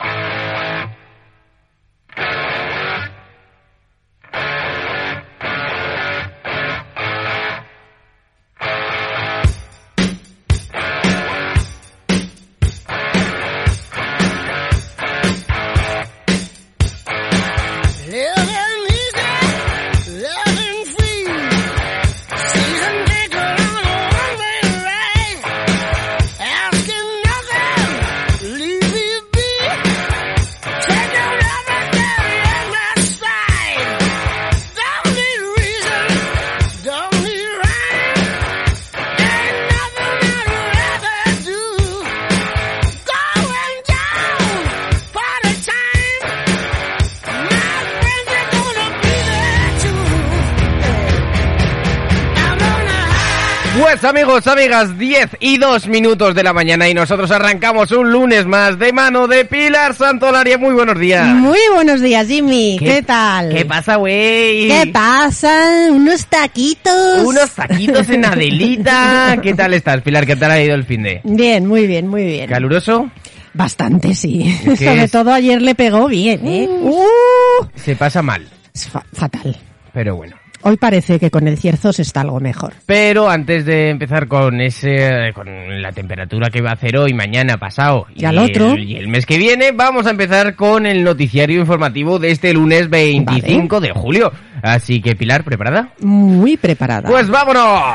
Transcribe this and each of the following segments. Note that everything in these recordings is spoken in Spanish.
Thank you. Amigos, amigas, 10 y 2 minutos de la mañana y nosotros arrancamos un lunes más de mano de Pilar Santolaria. Muy buenos días. Muy buenos días, Jimmy. ¿Qué, tal? ¿Qué pasa, güey? ¿Qué pasa? Unos taquitos. Unos taquitos en Adelita. ¿Qué tal estás, Pilar? ¿Qué tal ha ido el fin de? Bien, muy bien, muy bien. ¿Caluroso? Bastante, sí. ¿Qué Sobre es? todo ayer le pegó bien, ¿eh? Uh, Se pasa mal, es fa- fatal. pero bueno. Hoy parece que con el cierzo se está algo mejor. Pero antes de empezar con ese, con la temperatura que va a hacer hoy, mañana, pasado Y al otro. el, y el mes que viene, vamos a empezar con el noticiario informativo de este lunes 25 de julio. Así que Pilar, ¿preparada? Muy preparada. Pues vámonos.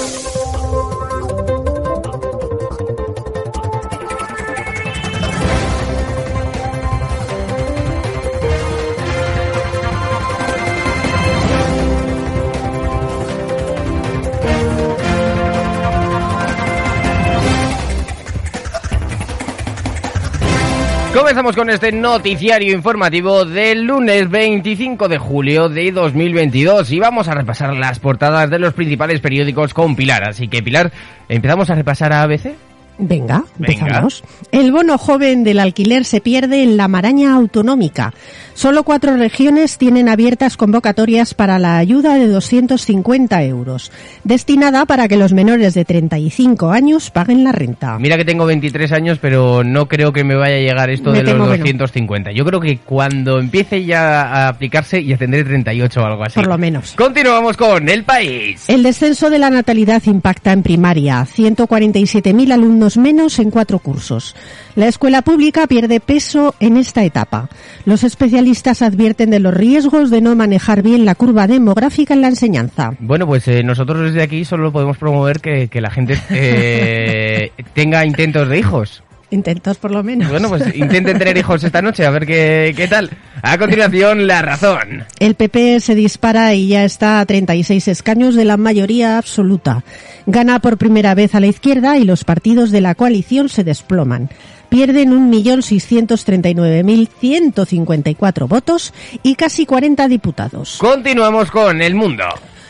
Comenzamos con este noticiario informativo del lunes 25 de julio de 2022 y vamos a repasar las portadas de los principales periódicos con Pilar. Así que Pilar, ¿empezamos a repasar a ABC? Venga, Venga. empezamos. El bono joven del alquiler se pierde en la maraña autonómica. Solo cuatro regiones tienen abiertas convocatorias para la ayuda de 250 euros, destinada para que los menores de 35 años paguen la renta. Mira que tengo 23 años, pero no creo que me vaya a llegar esto Me de los temo que no. 250. Yo creo que cuando empiece ya a aplicarse ya tendré 38 o algo así. Por lo menos. Continuamos con el país. El descenso de la natalidad impacta en primaria, 147.000 alumnos menos en cuatro cursos. La escuela pública pierde peso en esta etapa. Los especialistas advierten de los riesgos de no manejar bien la curva demográfica en la enseñanza. Bueno, pues eh, nosotros desde aquí solo podemos promover que, que la gente eh, tenga intentos de hijos. Intentos por lo menos. Bueno, pues intenten tener hijos esta noche, a ver qué, qué tal. A continuación, la razón. El PP se dispara y ya está a 36 escaños de la mayoría absoluta. Gana por primera vez a la izquierda y los partidos de la coalición se desploman. Pierden 1.639.154 votos y casi 40 diputados. Continuamos con el mundo.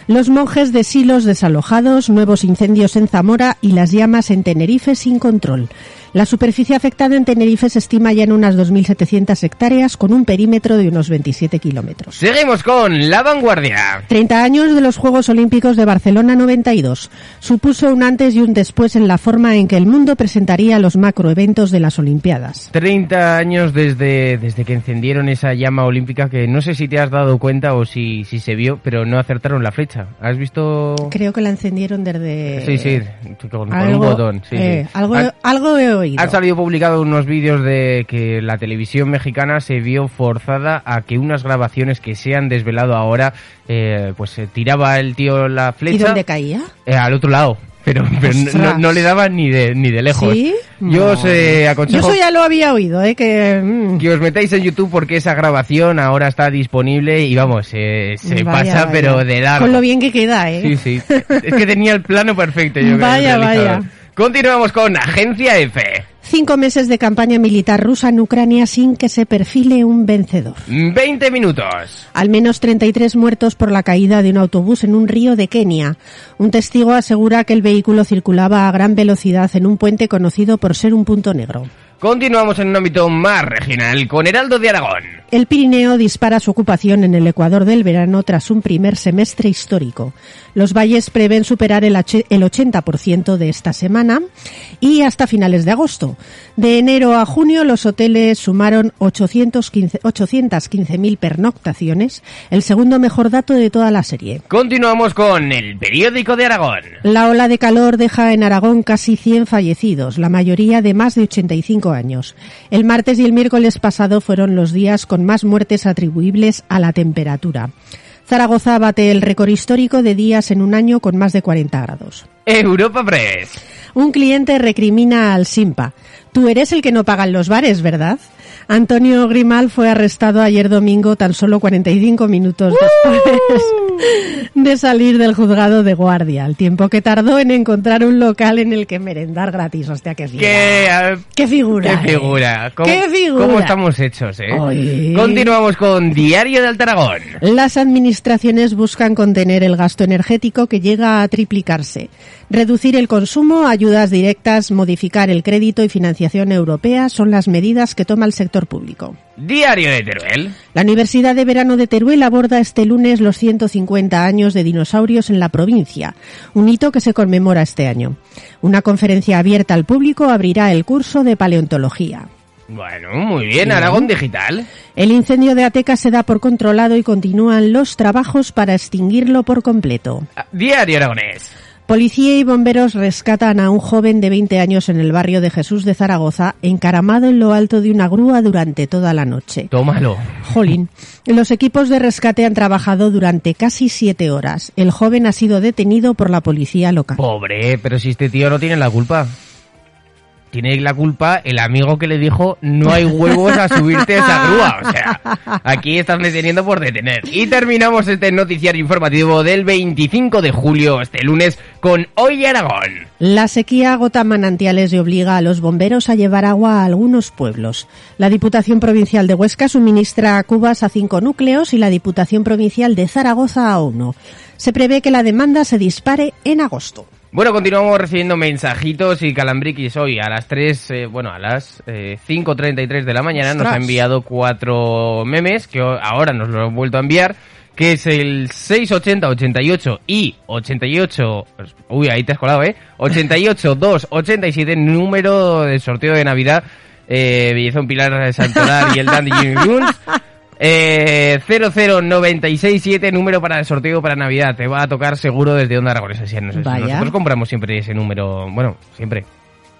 Los monjes de silos desalojados, nuevos incendios en Zamora y las llamas en Tenerife sin control. La superficie afectada en Tenerife se estima ya en unas 2.700 hectáreas con un perímetro de unos 27 kilómetros. Seguimos con la vanguardia. 30 años de los Juegos Olímpicos de Barcelona 92. Supuso un antes y un después en la forma en que el mundo presentaría los macroeventos de las Olimpiadas. 30 años desde, desde que encendieron esa llama olímpica que no sé si te has dado cuenta o si, si se vio, pero no acertaron la flecha. ¿Has visto? Creo que la encendieron desde... Sí, sí, con, con un Algo, botón. Sí, eh, sí. algo, Ah, algo oído. Han salido publicados unos vídeos de que la televisión mexicana se vio forzada a que unas grabaciones que se han desvelado ahora, eh, pues eh, tiraba el tío la ¿Y flecha dónde caía? eh, al otro lado. Pero, pero no, no le daba ni de, ni de lejos. ¿Sí? Yo os eh, Yo aconsejo eso ya lo había oído, ¿eh? Que... mm, que os metáis en YouTube porque esa grabación ahora está disponible y vamos, eh, se vaya, pasa vaya. pero de largo. Con lo bien que queda, ¿eh? Sí, sí. Es que tenía el plano perfecto. Yo creo, Vaya, vaya. Continuamos con Agencia F. Cinco meses de campaña militar rusa en Ucrania sin que se perfile un vencedor. 20 minutos. Al menos 33 muertos por la caída de un autobús en un río de Kenia. Un testigo asegura que el vehículo circulaba a gran velocidad en un puente conocido por ser un punto negro. Continuamos en un ámbito más regional con Heraldo de Aragón. El Pirineo dispara su ocupación en el Ecuador del verano tras un primer semestre histórico. Los valles prevén superar el H- el 80% de esta semana y hasta finales de agosto. De enero a junio los hoteles sumaron 815 815.000 pernoctaciones, el segundo mejor dato de toda la serie. Continuamos con el periódico de Aragón. La ola de calor deja en Aragón casi 100 fallecidos, la mayoría de más de 85 años. El martes y el miércoles pasado fueron los días con más muertes atribuibles a la temperatura. Zaragoza bate el récord histórico de días en un año con más de 40 grados. Europa Press. Un cliente recrimina al Simpa. Tú eres el que no pagan los bares, ¿verdad? Antonio Grimal fue arrestado ayer domingo tan solo 45 minutos después de salir del juzgado de guardia, el tiempo que tardó en encontrar un local en el que merendar gratis. Hostia, qué figura. ¿Qué, eh, ¿Qué figura? qué eh? figura? ¿Cómo, ¿Qué figura? ¿Cómo estamos hechos, eh? Oye. Continuamos con Diario de Altaragón. Las administraciones buscan contener el gasto energético que llega a triplicarse, reducir el consumo, ayudas directas, modificar el crédito y financiación europea son las medidas que toma el sector público. Diario de Teruel. La Universidad de Verano de Teruel aborda este lunes los 150 años de dinosaurios en la provincia, un hito que se conmemora este año. Una conferencia abierta al público abrirá el curso de paleontología. Bueno, muy bien, Aragón Digital. El incendio de Ateca se da por controlado y continúan los trabajos para extinguirlo por completo. Ah, Diario Aragonés. Policía y bomberos rescatan a un joven de 20 años en el barrio de Jesús de Zaragoza, encaramado en lo alto de una grúa durante toda la noche. Tómalo. Jolín. Los equipos de rescate han trabajado durante casi siete horas. El joven ha sido detenido por la policía local. Pobre, pero si este tío no tiene la culpa. Tiene la culpa el amigo que le dijo no hay huevos a subirte a esa grúa. O sea, aquí están deteniendo por detener. Y terminamos este noticiario informativo del 25 de julio, este lunes, con Hoy Aragón. La sequía agota manantiales y obliga a los bomberos a llevar agua a algunos pueblos. La Diputación Provincial de Huesca suministra cubas a cinco núcleos y la Diputación Provincial de Zaragoza a uno. Se prevé que la demanda se dispare en agosto. Bueno, continuamos recibiendo mensajitos y Calambriquis hoy a las 3, eh, bueno, a las eh, 5.33 de la mañana nos ha enviado cuatro memes que ahora nos lo han vuelto a enviar, que es el 680, 88 y 88, uy, ahí te has colado, ¿eh? 88, 2, 87, número de sorteo de Navidad, eh, Bellezón Pilar Santoral y el Dandy Jimmy. Eh, 00967, número para el sorteo para Navidad. Te va a tocar seguro desde Onda Aragonesa. Vaya. Nosotros compramos siempre ese número. Bueno, siempre.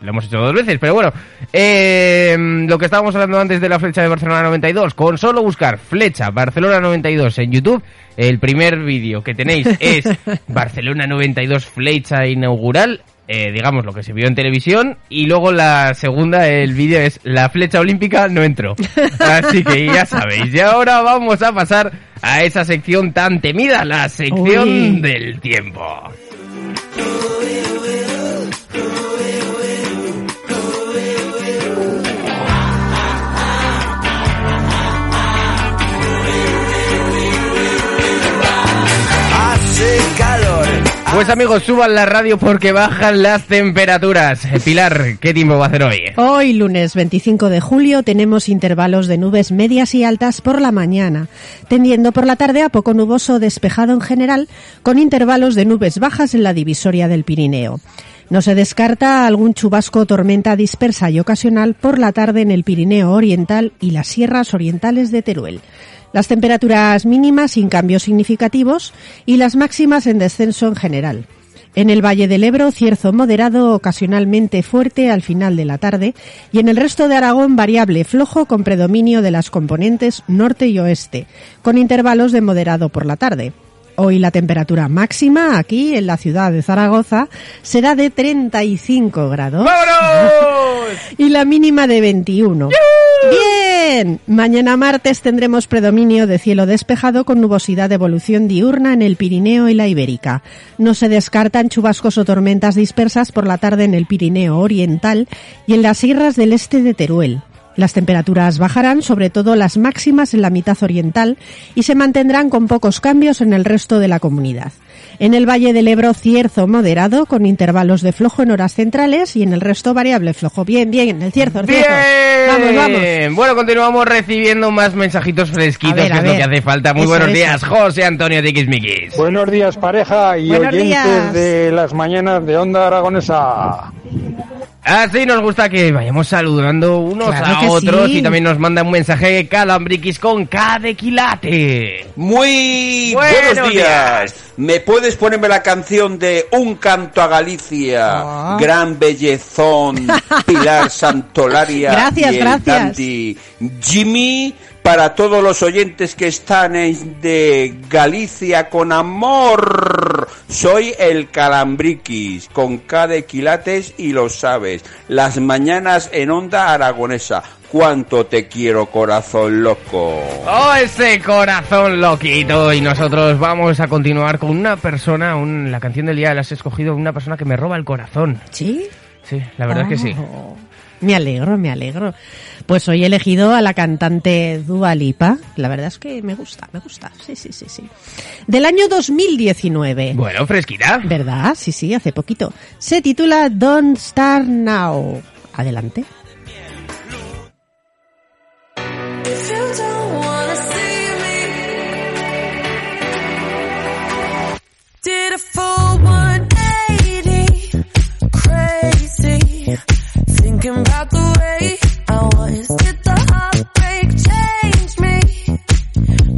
Lo hemos hecho dos veces, pero bueno. Eh, lo que estábamos hablando antes de la flecha de Barcelona 92. Con solo buscar flecha Barcelona 92 en YouTube, el primer vídeo que tenéis es Barcelona 92 flecha inaugural. Eh, digamos lo que se vio en televisión y luego la segunda el vídeo es la flecha olímpica no entró así que ya sabéis y ahora vamos a pasar a esa sección tan temida la sección Uy. del tiempo Pues amigos, suban la radio porque bajan las temperaturas. Eh, Pilar, ¿qué tiempo va a hacer hoy? Hoy, lunes 25 de julio, tenemos intervalos de nubes medias y altas por la mañana, tendiendo por la tarde a poco nuboso despejado en general, con intervalos de nubes bajas en la divisoria del Pirineo. No se descarta algún chubasco o tormenta dispersa y ocasional por la tarde en el Pirineo Oriental y las sierras orientales de Teruel. Las temperaturas mínimas sin cambios significativos y las máximas en descenso en general. En el Valle del Ebro, cierzo moderado, ocasionalmente fuerte al final de la tarde, y en el resto de Aragón, variable flojo con predominio de las componentes norte y oeste, con intervalos de moderado por la tarde. Hoy la temperatura máxima aquí en la ciudad de Zaragoza será de 35 grados ¡Vámonos! y la mínima de 21. Bien, mañana martes tendremos predominio de cielo despejado con nubosidad de evolución diurna en el Pirineo y la Ibérica. No se descartan chubascos o tormentas dispersas por la tarde en el Pirineo Oriental y en las sierras del este de Teruel. Las temperaturas bajarán, sobre todo las máximas en la mitad oriental, y se mantendrán con pocos cambios en el resto de la comunidad. En el Valle del Ebro, cierzo moderado, con intervalos de flojo en horas centrales, y en el resto variable flojo. Bien, bien, el cierzo, el Bien. cierzo. Vamos, vamos. Bueno, continuamos recibiendo más mensajitos fresquitos, A ver, que es lo que hace falta. Muy Eso, buenos eso. días, José Antonio Tiquismiquis. Buenos días pareja y Buenos oyentes días. de las mañanas de Onda Aragonesa. Así nos gusta que vayamos saludando unos Claro a otros sí. y también nos manda un mensaje Calambriquis con K de quilate. Muy Buenos buenos, días. ¿Me puedes ponerme la canción de Un canto a Galicia? Ah. Gran bellezón, Pilar Santolaria Gracias, y el gracias. dandy Jimmy para todos los oyentes que están en- de Galicia con amor. Soy el Calambriquis con K de quilates y lo sabes. Las mañanas en Onda Aragonesa. Cuánto te quiero, corazón loco. Oh, ese corazón loquito. Y nosotros vamos a continuar con una persona, un- la canción del día la has escogido, una persona que me roba el corazón. ¿Sí? Sí, la verdad es que sí. Me alegro, me alegro. Pues hoy he elegido a la cantante Dua Lipa. La verdad es que me gusta, me gusta. Sí, sí, sí, sí. Del año 2019. Bueno, fresquita. ¿Verdad? Sí, sí, hace poquito. Se titula Don't Start Now. Adelante.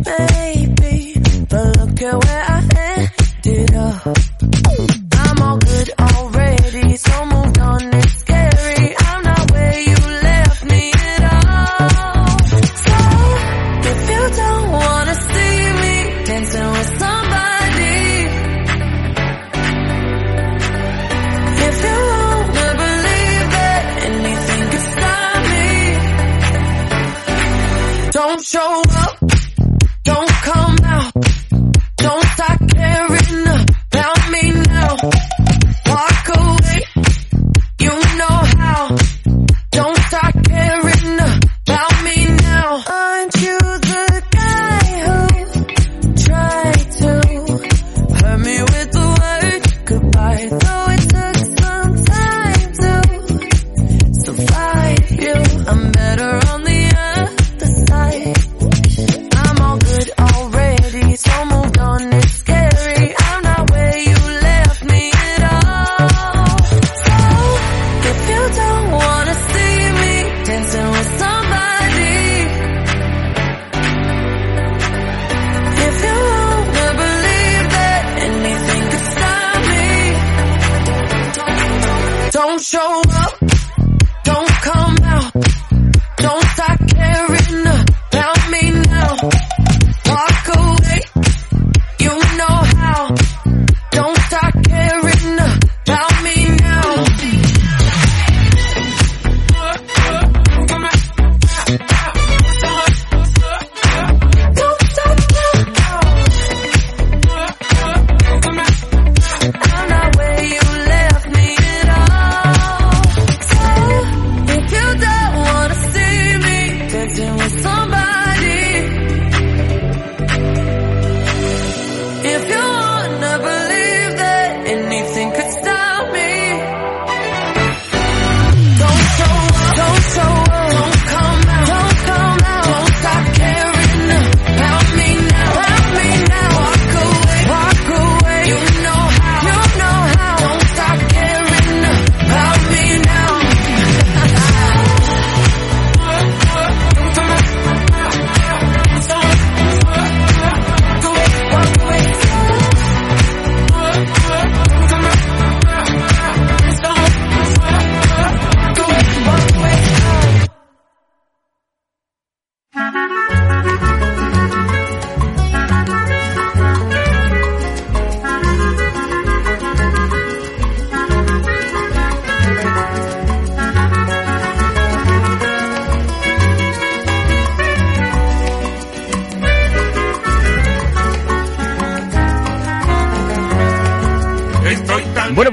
Maybe, but look at where I ended up.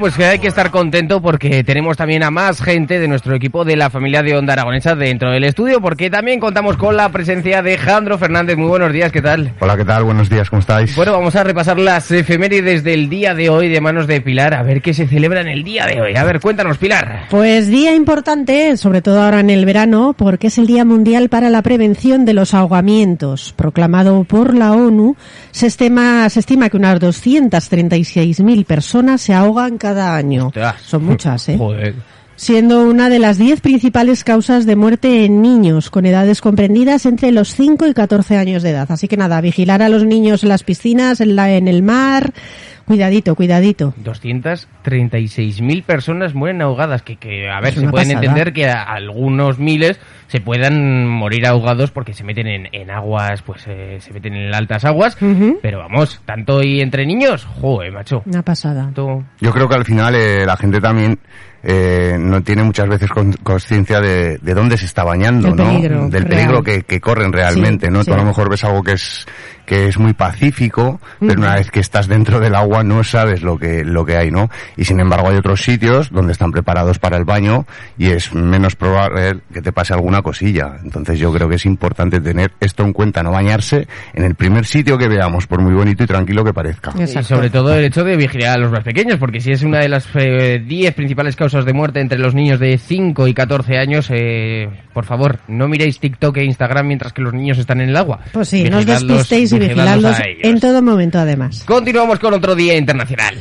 Pues que hay que estar contento porque tenemos también a más gente de nuestro equipo de la familia de Onda Aragonesa dentro del estudio, porque también contamos con la presencia de Jandro Fernández. Muy buenos días, ¿qué tal? Hola, ¿qué tal? Buenos días, ¿cómo estáis? Bueno, vamos a repasar las efemérides del día de hoy de manos de Pilar, a ver qué se celebra en el día de hoy. A ver, cuéntanos, Pilar. Pues día importante, sobre todo ahora en el verano, porque es el Día Mundial para la Prevención de los Ahogamientos. Proclamado por la ONU, se estima, se estima que unas 236.000 personas se ahogan cada año. Ostras. Son muchas, ¿eh? Joder. Siendo una de las 10 principales causas de muerte en niños con edades comprendidas entre los 5 y 14 años de edad. Así que nada, vigilar a los niños en las piscinas, en, la, en el mar. Cuidadito, cuidadito. 236.000 personas mueren ahogadas, que, que a ver, Es se pueden pasada. entender que a- algunos miles se puedan morir ahogados porque se meten en, en aguas, pues eh, se meten en altas aguas, pero vamos, tanto y entre niños, joder, macho. Una pasada. Yo creo que al final eh, la gente también eh, no tiene muchas veces con- conciencia de, de dónde se está bañando, Del ¿no? peligro Del peligro que, que corren realmente, Sí, ¿no? sí. Tú a lo mejor ves algo que es que es muy pacífico, pero una vez que estás dentro del agua no sabes lo que lo que hay, ¿no? Y sin embargo hay otros sitios donde están preparados para el baño y es menos probable que te pase alguna cosilla. Entonces yo creo que es importante tener esto en cuenta, no bañarse en el primer sitio que veamos, por muy bonito y tranquilo que parezca. Y sobre todo el hecho de vigilar a los más pequeños, porque si es una de las eh, 10 principales causas de muerte entre los niños de 5 y 14 años, eh, por favor, no miréis TikTok e Instagram mientras que los niños están en el agua. Pues sí, no os despistéis y ellos. en todo momento además. Continuamos con otro día internacional.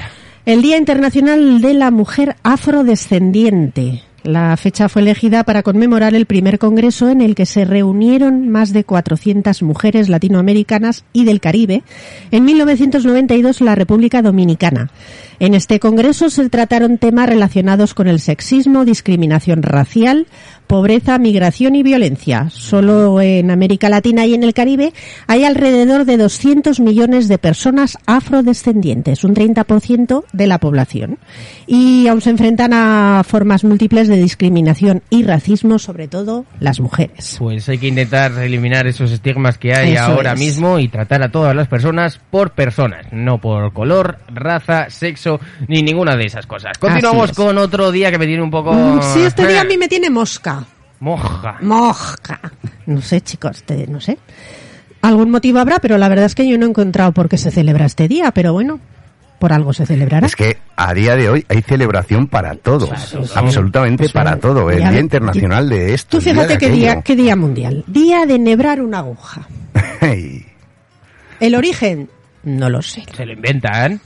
El Día Internacional de la Mujer Afrodescendiente. La fecha fue elegida para conmemorar el primer congreso en el que se reunieron más de 400 mujeres latinoamericanas y del Caribe en 1992 en la República Dominicana. En este congreso se trataron temas relacionados con el sexismo, discriminación racial, pobreza, migración y violencia. Solo en América Latina y en el Caribe hay alrededor de 200 millones de personas afrodescendientes, un 30% de la población. Y aún se enfrentan a formas múltiples de discriminación y racismo, sobre todo las mujeres. Pues hay que intentar eliminar esos estigmas que hay Eso ahora es. mismo y tratar a todas las personas por personas, no por color, raza, sexo, ni ninguna de esas cosas. Continuamos es. con otro día que me tiene un poco... Mm, Sí, este día a mí me tiene mosca. Moja. Mosca. No sé, chicos, te- no sé. Algún motivo habrá, pero la verdad es que yo no he encontrado por qué se celebra este día, pero bueno, por algo se celebrará. Es que a día de hoy hay celebración para todo, absolutamente Pues, para todo. El Día Internacional de esto. Tú fíjate de qué día, qué día mundial. Día de nebrar una aguja. El origen, no lo sé. Se lo inventan.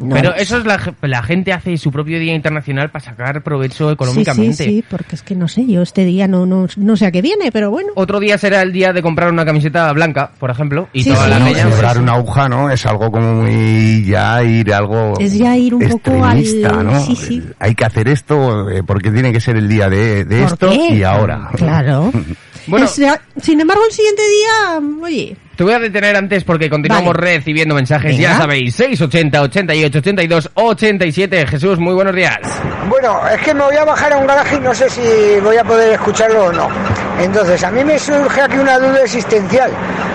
No Pero eso es la, la gente hace su propio día internacional para sacar provecho económicamente. Sí, sí, sí, porque es que no sé, yo este día no, no, no sé a qué viene, pero bueno. Otro día será el día de comprar una camiseta blanca, por ejemplo, y Sí, toda sí. la peña, celebrar pues, una aguja, ¿no? Es algo como muy ya ir algo Es ya ir un poco al- ¿no? sí, sí. Hay que hacer esto eh, porque tiene que ser el día de, de ¿Por esto qué? y ahora. Claro. Bueno. Es- sin embargo, el siguiente día, oye, Te voy a detener antes porque continuamos Vale. recibiendo mensajes, Venga. ya sabéis, 680, 88, 82, 87. Jesús, muy buenos días. Bueno, es que me voy a bajar a un garaje y no sé si voy a poder escucharlo o no. Entonces, a mí me surge aquí una duda existencial,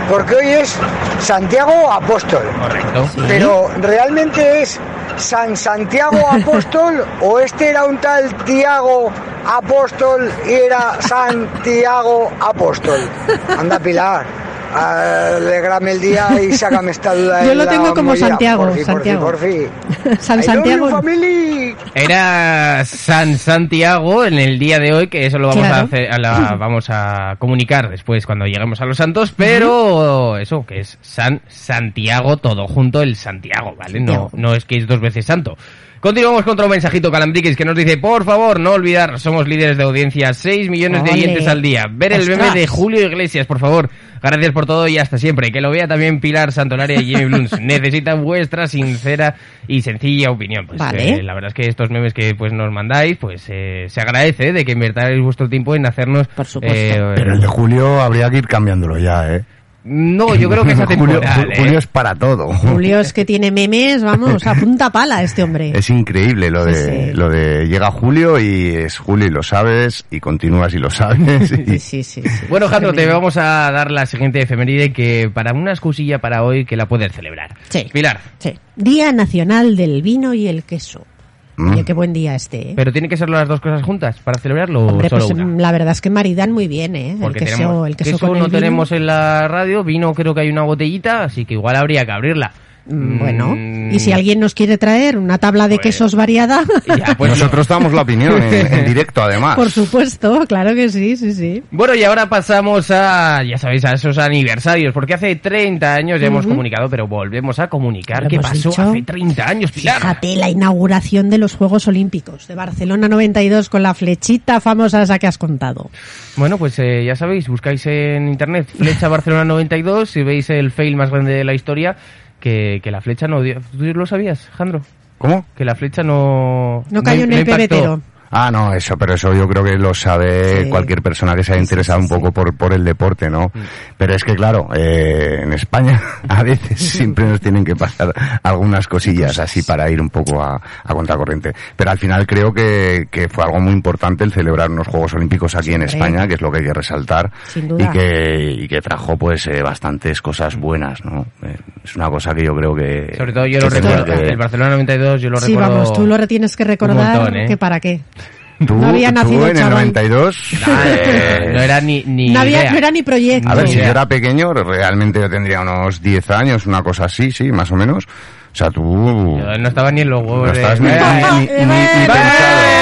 porque hoy es Santiago Apóstol. Correcto. Pero, ¿realmente es San Santiago Apóstol o este era un tal Tiago Apóstol y era Santiago Apóstol? Anda, Pilar. Alegrame el día y sácame esta duda. Yo lo tengo como mollera. Santiago, Porfi, porfi, Santiago. porfi. San Santiago. Era San Santiago en el día de hoy, que eso lo vamos Claro. a hacer, a la- vamos a comunicar después cuando lleguemos a los santos, pero eso, que es San Santiago, todo junto el Santiago, ¿vale? No, Santiago. no es que es dos veces santo. Continuamos con otro mensajito calambriquis que nos dice, por favor, no olvidar, somos líderes de audiencia, 6 millones de oyentes al día. Ver el meme de Julio Iglesias, por favor. Gracias por todo y hasta siempre. Que lo vea también Pilar Santolaria y Jimmy Bluns. Necesitan vuestra sincera y sencilla opinión. Pues Vale. eh, la verdad es que estos memes que pues nos mandáis, pues eh, se agradece de que invertáis vuestro tiempo en hacernos... Por supuesto. eh, Pero el de Julio habría que ir cambiándolo ya, ¿eh? No, yo creo que es Julio, atemporal. ¿eh? Julio es para todo. Julio es que tiene memes, vamos, a punta pala este hombre. Es increíble lo de sí. lo de llega Julio y es Julio y lo sabes y continúas y lo sabes. y- Sí, sí, sí, sí. Bueno, Jandro, te vamos a dar la siguiente efeméride que para una excusilla para hoy que la puedes celebrar. Sí. Pilar. Sí. Día Nacional del Vino y el Queso. Mm. Oye, qué buen día este, ¿eh? Pero tiene que ser las dos cosas juntas para celebrarlo Hombre, o solo pues una. la verdad es que maridan muy bien, ¿eh? Porque el queso, tenemos, el queso, queso con el no vino. tenemos en la radio, vino creo que hay una botellita, así que igual habría que abrirla. Mm, Bueno, Mm, y si alguien nos quiere traer una tabla de quesos variada, ya, pues Nosotros damos la opinión en, en directo, además. por supuesto, claro que sí, sí, sí. Bueno, y ahora pasamos a, ya sabéis, a esos aniversarios, porque hace 30 años ya hemos comunicado, pero volvemos a comunicar qué pasó dicho. hace 30 años, Pilar. Fíjate la inauguración de los Juegos Olímpicos de Barcelona 92 con la flechita famosa esa que has contado. Bueno, pues eh, ya sabéis, buscáis en internet Flecha Barcelona 92 y veis el fail más grande de la historia, que, que la flecha no dio... ¿Tú lo sabías, Jandro? ¿Cómo? Que la flecha no... No cayó en el impactó. pebetero. Ah, no, eso, pero eso yo creo que lo sabe Sí. cualquier persona que se haya interesado un poco por, por el deporte, ¿no? Mm. Pero es que, claro, eh, en España a veces siempre nos tienen que pasar algunas cosillas así para ir un poco a, a contracorriente. Pero al final creo que, que fue algo muy importante el celebrar unos Juegos Olímpicos aquí en. España, que es lo que hay que resaltar. Sin duda. Y que, y que trajo pues eh, bastantes cosas buenas, ¿no? Eh, es una cosa que yo creo que... Sobre todo yo lo recuerdo, que- el Barcelona 92 yo lo Sí, recuerdo... vamos, tú lo tienes que recordar montón, ¿eh? que para qué. Tú, No había tú nacido, en el chaval. 92... Ah, eh, no era ni, ni No, había, idea. no era ni proyecto. A ver, si yo era pequeño, realmente yo tendría unos 10 años, una cosa así, sí, más o menos. O sea, tú... Yo no estaba ni en los huevos No estabas ni, Eh, ni- ni- ni- ni Bueno, pensado.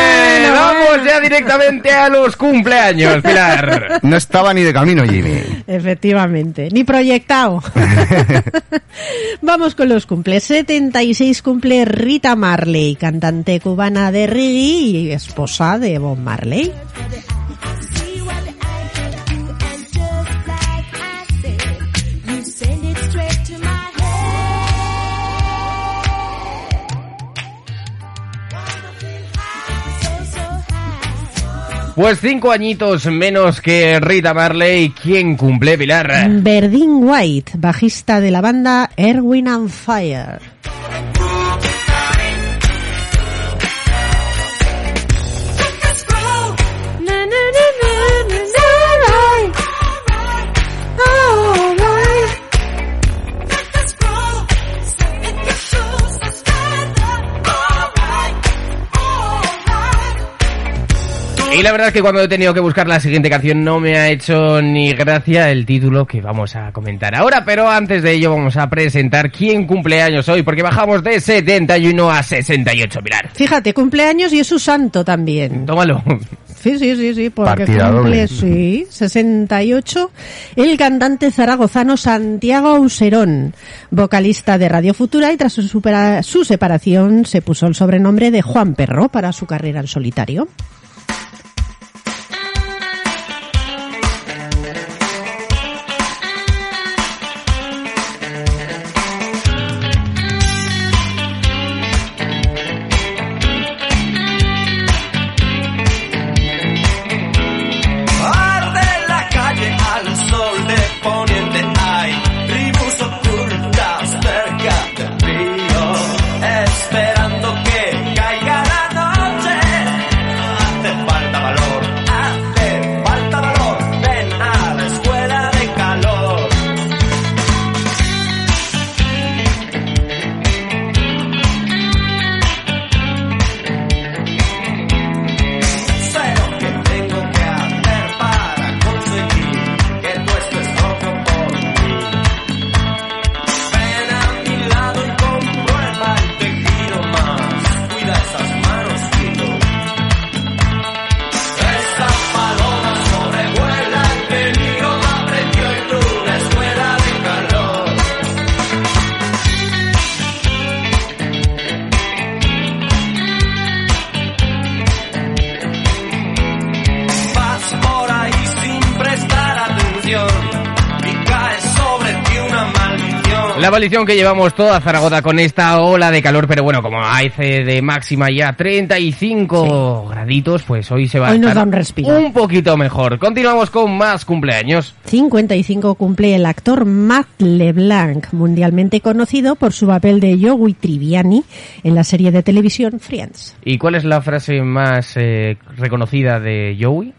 Ya directamente a los cumpleaños, Pilar. No estaba ni de camino, Jimmy. Efectivamente, ni proyectado. Vamos con los cumples. 76 cumple Rita Marley, cantante cubana de reggae y esposa de Bob Marley. Pues cinco añitos menos que Rita Marley. ¿Quién cumple, Pilar? Verdine White, bajista de la banda Erwin and Fire. Y la verdad es que cuando he tenido que buscar la siguiente canción no me ha hecho ni gracia el título que vamos a comentar ahora, pero antes de ello vamos a presentar quién cumple años hoy, porque bajamos de 71 a 68, Pilar. Fíjate, cumpleaños y es su santo también. Tómalo. Sí, sí, sí, sí, porque Partida cumple, doble. sí, 68, el cantante zaragozano Santiago Auserón, vocalista de Radio Futura y tras su, supera- su separación se puso el sobrenombre de Juan Perro para su carrera en solitario. La maldición que llevamos toda Zaragoza con esta ola de calor, pero bueno, como hace de máxima ya 35 graditos, pues hoy se va Hoy a nos da un respiro. un poquito mejor. Continuamos con más cumpleaños. 55 cumple el actor Matt LeBlanc, mundialmente conocido por su papel de Joey Triviani en la serie de televisión Friends. ¿Y cuál es la frase más eh, reconocida de Joey?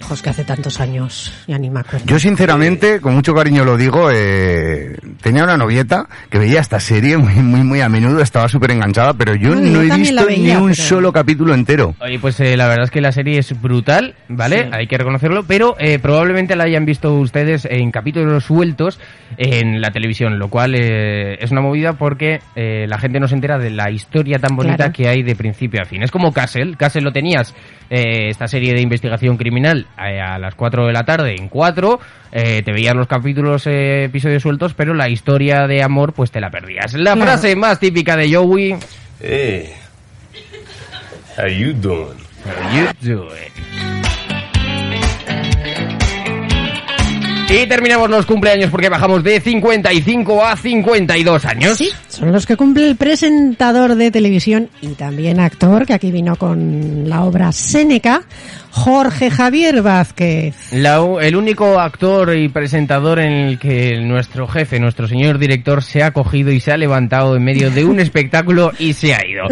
Ojos que hace tantos años, ya ni me acuerdo. Yo sinceramente, con mucho cariño lo digo, eh, tenía una novieta que veía esta serie muy muy muy a menudo, estaba súper enganchada, pero yo no yo he visto veía, ni un pero- solo capítulo entero. Oye, pues eh, la verdad es que la serie es brutal, ¿vale? Sí. Hay que reconocerlo, pero eh, probablemente la hayan visto ustedes en capítulos sueltos en la televisión, lo cual eh, es una movida porque eh, la gente no se entera de la historia tan bonita Claro. que hay de principio a fin. Es como Castle, Castle lo tenías, eh, esta serie de investigación criminal a las 4 de la tarde en 4, eh, te veías los capítulos, eh, episodios sueltos, pero la historia de amor pues te la perdías. La frase más típica de Joey... Hey, how you doing? How you doing? Y terminamos los cumpleaños porque bajamos de 55 a 52 años. Sí, son los que cumple el presentador de televisión y también actor, que aquí vino con la obra Séneca, Jorge Javier Vázquez. La el único actor y presentador en el que nuestro jefe, nuestro señor director, se ha cogido y se ha levantado en medio de un espectáculo y se ha ido.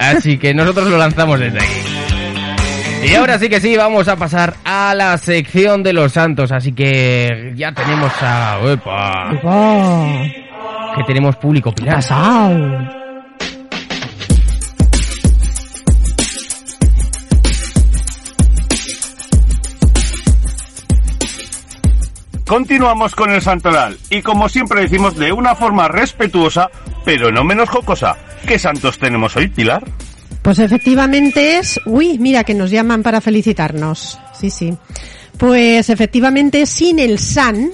Así que nosotros lo lanzamos desde aquí. Y ahora sí que sí, vamos a pasar a la sección de los santos. Así que ya tenemos a... ¡Epa! ¡Oh! Que tenemos público, ¿Qué ha Pilar. pasado? Continuamos con el santoral y como siempre decimos de una forma respetuosa, pero no menos jocosa. ¿Qué santos tenemos hoy, Pilar? Pues efectivamente es... Uy, mira que nos llaman para felicitarnos. Sí, sí. Pues efectivamente, sin el San,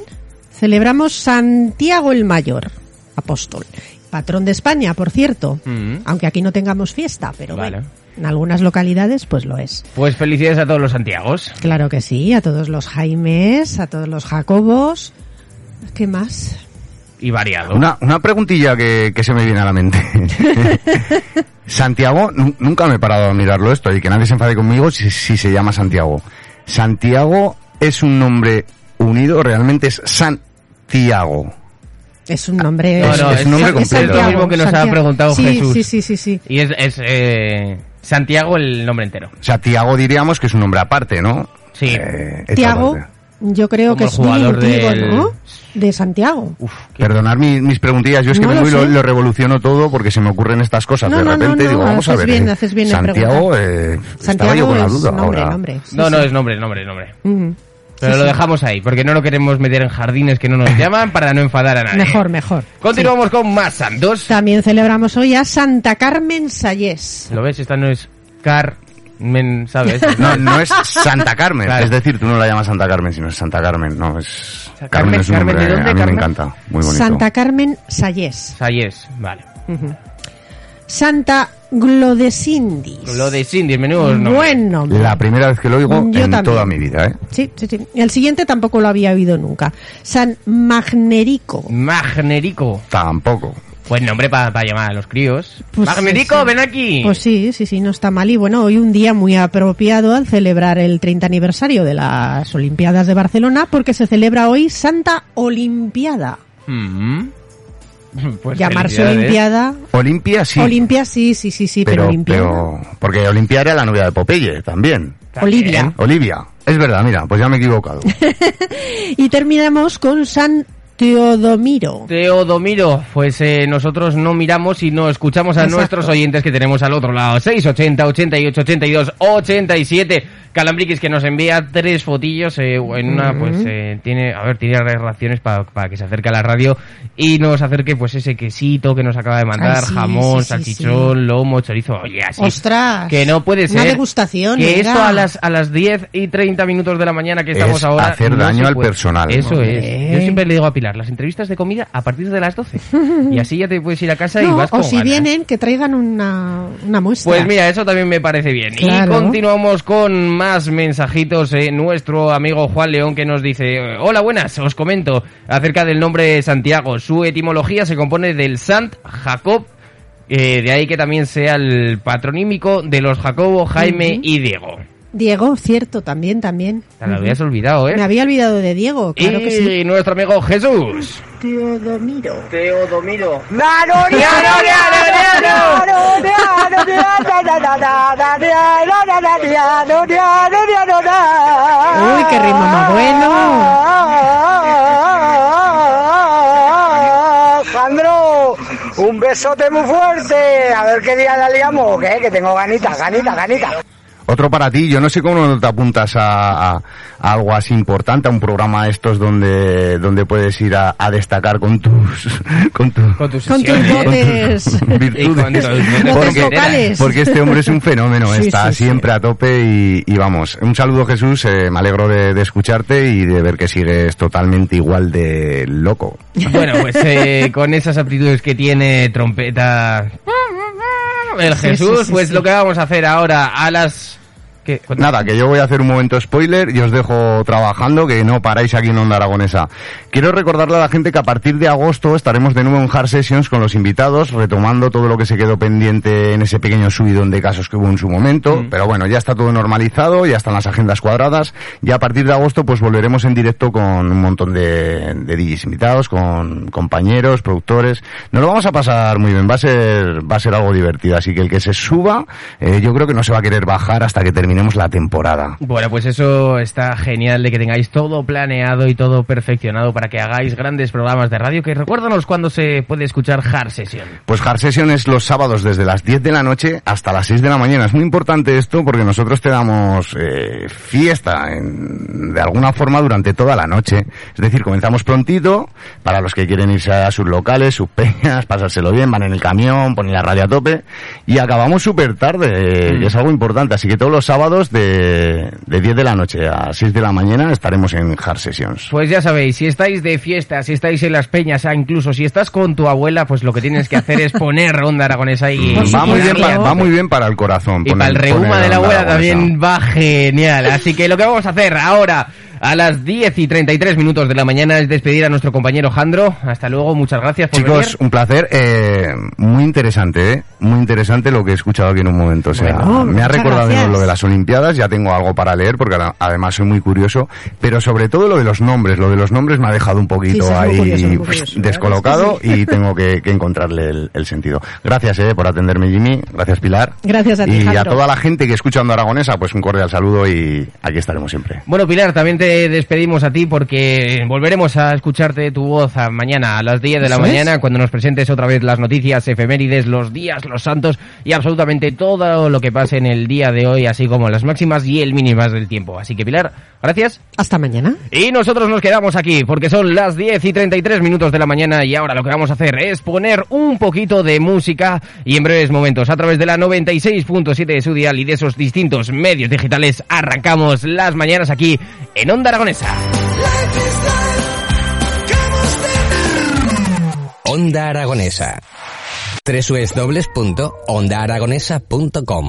celebramos Santiago el Mayor, apóstol. Patrón de España, por cierto. Mm. Aunque aquí no tengamos fiesta, pero Vale. bueno, en algunas localidades pues lo es. Pues felicidades a todos los Santiagos. Claro que sí, a todos los Jaimes, a todos los Jacobos. ¿Qué más? Y variado. Una, una preguntilla que, que se me viene a la mente. Santiago, nu- nunca me he parado a mirarlo esto y que nadie se enfade conmigo si, si se llama Santiago. Santiago es un nombre unido, realmente es Santiago. Es un nombre... No, no, es un nombre completo. Es lo mismo que nos ha Santiago. preguntado Sí, Jesús. Sí, sí, sí, sí. Y es, es eh, Santiago el nombre entero. O sea, Tiago diríamos que es un nombre aparte, ¿no? Sí. Eh, Tiago, aparte. Yo creo Como que el es jugador diminutivo, del- ¿no? De Santiago. Uf, Perdonad mi- mis preguntillas, yo es que No me lo voy y lo, lo revoluciono todo porque se me ocurren estas cosas. No, de no, no, repente no, digo, vamos a haces ver. bien, eh, haces bien en Santiago, eh, estaba Santiago yo con la es duda nombre, ahora. nombre. sí, no, no, sí. es nombre, nombre, nombre. Ujú. Pero Sí, lo dejamos ahí, porque no lo queremos meter en jardines que no nos llaman para no enfadar a nadie. Mejor, mejor. Continuamos con más santos. También celebramos hoy a Santa Carmen Sayés. ¿Lo ves? Esta no es ¿sabes? No, no es Santa Carmen. Claro. Es decir, tú no la llamas Santa Carmen, sino es Santa Carmen. No, es. Carmen- Carmen es un Carmen, nombre, ¿de dónde, a mí Carmen? me encanta. Muy bonito. Santa Carmen Sayés. Sayes, vale. Santa Glodesindis. Lo de Cindy, menudo nombre. Buen nombre. La primera vez que lo oigo Yo en también. toda mi vida, ¿eh? Sí, sí, sí. El siguiente tampoco lo había oído nunca. San Magnerico. Magnerico. Tampoco. Buen nombre para llamar a los críos. Pues sí, sí. ven aquí. Pues sí, sí, sí, no está mal. Y bueno, hoy un día muy apropiado al celebrar el 30 aniversario de las Olimpiadas de Barcelona, porque se celebra hoy Santa Olimpiada. Mm. Pues Llamarse. Olimpiada. Olimpia sí. Olimpia, sí, sí, sí, sí, pero, pero, Olimpiada. pero- porque Olimpia era la novia de Popeye también. Olivia. Olivia. Es verdad, mira, pues ya me he equivocado. Y terminamos con San Teodomiro. Teodomiro, pues eh, nosotros no miramos y no escuchamos a Exacto. nuestros oyentes que tenemos al otro lado. 680, 88, 82, 87. Calambriquis que nos envía tres fotillos. eh, en una, pues eh, tiene, a ver, tiene reacciones para para que se acerque a la radio y nos acerque, pues ese quesito que nos acaba de mandar: Ay, sí, jamón, sí, sí, salchichón, lomo, chorizo. Oye, así. Ostras. Que no puede ser. Una degustación. Que esto a las, a las 10 y 30 minutos de la mañana que estamos Es ahora. hacer no daño al puede. personal. Eso Hombre. es. Yo siempre le digo a Pilar, las entrevistas de comida a partir de las 12. y así ya te puedes ir a casa y vas con o si ganas. vienen, que traigan una, una muestra. Pues mira, eso también me parece bien. Claro. Y continuamos con más mensajitos. eh, nuestro amigo Juan León que nos dice, hola buenas, os comento acerca del nombre de Santiago. Su etimología se compone del Sant Jacob, eh, de ahí que también sea el patronímico de los Jacobo, Jaime y Diego. Diego, cierto, también, también. Te lo habías olvidado, ¿eh? Me había olvidado de Diego, claro y que sí. nuestro amigo Jesús. Teodomiro. Teodomiro. Uy, qué ritmo más bueno. Alejandro, un besote muy fuerte. A ver qué día la liamos, ¿o ¿qué? Que tengo ganitas, ganitas, ganitas. Otro para ti, yo no sé cómo no te apuntas a, a- a algo así importante, a un programa de estos donde, donde puedes ir a, a destacar con tus, con, tu- Con tus Con tus sesiones. dotes. Con virtudes. tus Dotes Porque, porque este hombre es un fenómeno, Sí, está sí, sí. siempre a tope y, y vamos. Un saludo Jesús, eh, me alegro de, de escucharte y de ver que sigues totalmente igual de loco. Bueno, pues eh, con esas aptitudes que tiene trompeta el Jesús, pues lo que vamos a hacer ahora a las... ¿Qué? Nada, que yo voy a hacer un momento spoiler y os dejo trabajando, que no paráis aquí en Onda Aragonesa. Quiero recordarle a la gente que a partir de agosto estaremos de nuevo en Hard Sessions con los invitados, retomando todo lo que se quedó pendiente en ese pequeño subidón de casos que hubo en su momento. Pero bueno, ya está todo normalizado, ya están las agendas cuadradas y a partir de agosto pues volveremos en directo con un montón de, de DJs invitados, con compañeros, productores. Nos lo vamos a pasar muy bien, va a ser, va a ser algo divertido. Así que el que se suba, eh, yo creo que no se va a querer bajar hasta que terminemos la temporada. Bueno, pues eso está genial de que tengáis todo planeado y todo perfeccionado para que hagáis grandes programas de radio. Que recuérdanos cuándo se puede escuchar Hard Session. Pues Hard Session es los sábados desde las 10 de la noche hasta las 6 de la mañana. Es muy importante esto porque nosotros te damos eh, fiesta en- de alguna forma durante toda la noche. Es decir, comenzamos prontito para los que quieren irse a sus locales, sus peñas, pasárselo bien, van en el camión, ponen la radio a tope y acabamos súper tarde, que es algo importante. Así que todos los sábados de, de 10 de la noche a 6 de la mañana estaremos en Hard Sessions. Pues ya sabéis, si estáis de fiesta, si estáis en las peñas, ah, incluso si estás con tu abuela, pues lo que tienes que hacer es poner onda aragonesa y... Va muy, bien, y pa- va muy bien para el corazón. Y para el reuma de la abuela también va genial. Así que lo que vamos a hacer ahora, a las 10 y 33 minutos de la mañana, es despedir a nuestro compañero Jandro. Hasta luego, muchas gracias por Chicos, venir. un placer. eh, muy interesante, ¿eh? Muy interesante lo que he escuchado aquí en un momento. O sea, Bueno, me ha recordado gracias. lo de las Olimpiadas, ya tengo algo para leer porque además soy muy curioso, pero sobre todo lo de los nombres. Lo de los nombres me ha dejado un poquito Sí, ahí curioso, muy curioso. descolocado Sí, y tengo que, que encontrarle el, el sentido. Gracias, eh, por atenderme, Jimmy. Gracias, Pilar. Gracias a ti, Y a toda la gente que escucha Onda Aragonesa, pues un cordial saludo y aquí estaremos siempre. Bueno, Pilar, también te despedimos a ti porque volveremos a escucharte tu voz a mañana a las 10 de la es. mañana cuando nos presentes otra vez las noticias, efemérides, los días, los santos y absolutamente todo lo que pase en el día de hoy, así como las máximas y el mínimas del tiempo. Así que, Pilar, gracias. Hasta mañana. Y nosotros nos quedamos aquí porque son las 10 y 33 minutos de la mañana y ahora lo que vamos a hacer es poner un poquito de música y en breves momentos a través de la 96.7 de su dial y de esos distintos medios digitales arrancamos las mañanas aquí en Onda Aragonesa. Onda Aragonesa. www.ondaaragonesa.com